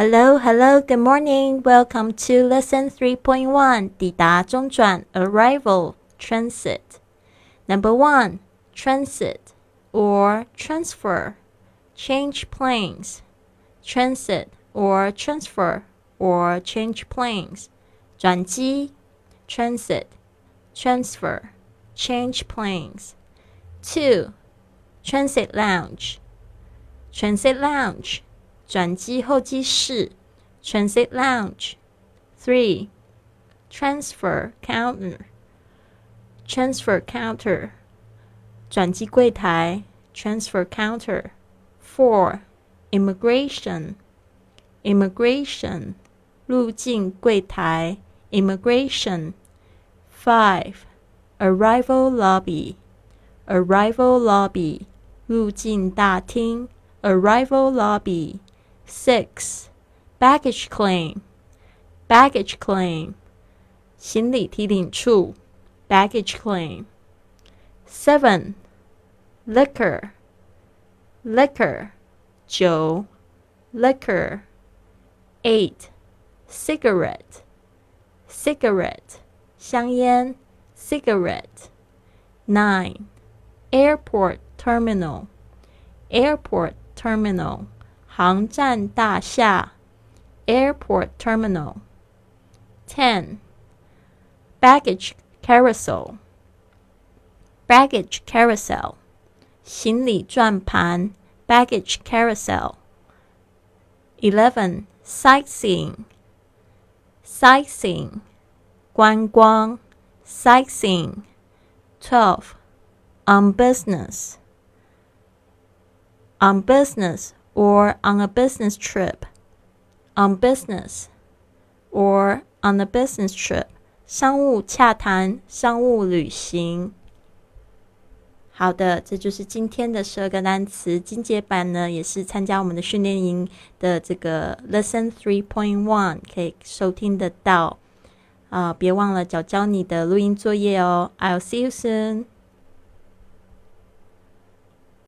Hello, hello, good morning. Welcome to lesson 3.1. 抵达中转 arrival transit. Number 1. Transit or transfer. Change planes. Transit or transfer or change planes. 转机 transit, transfer, change planes. 2. Transit lounge. Transit lounge 转机候机室 （Transit Lounge）。Three, transfer counter, transfer counter 转机柜台 （Transfer counter）。Four, immigration, immigration 入境柜台 （Immigration）。Five, arrival lobby, arrival lobby 入境大厅 （Arrival lobby）。 Six, baggage claim, baggage claim, 行李提领处 baggage claim. Seven, liquor, liquor, 酒 liquor. Eight, cigarette, cigarette, 香烟 cigarette. Nine, airport terminal, airport terminal. 航站大厦 （Airport Terminal）。Ten. Baggage carousel. Baggage carousel. 行李转盘 （Baggage carousel）。Eleven. Sightseeing. Sightseeing. 观光 Sightseeing. Twelve. On business. On business or on a business trip, on business, or on a business trip，商务洽谈、商务旅行。好的，这就是今天的十二个单词。精简版呢，也是参加我们的训练营的这个 Lesson Three Point One 可以收听得到。啊，别忘了教教你的录音作业哦。I'll see you soon.